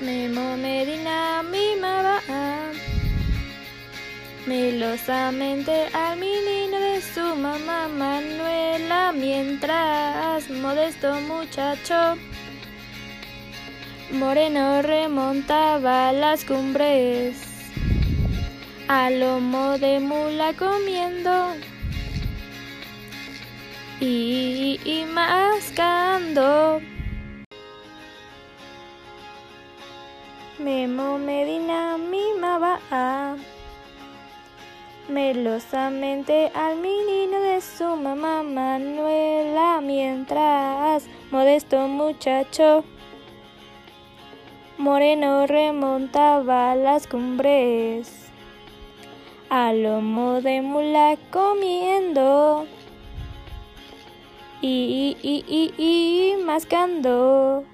Memo Medina mimaba melosamente al menino de su mamá Manuela mientras modesto muchacho moreno remontaba las cumbres a lomo de mula comiendo y, y mascando. Memo Medina mimaba melosamente al menino de su mamá Manuela mientras modesto muchacho moreno remontaba las cumbres a lomo de mula comiendo y, y, y, y mascando.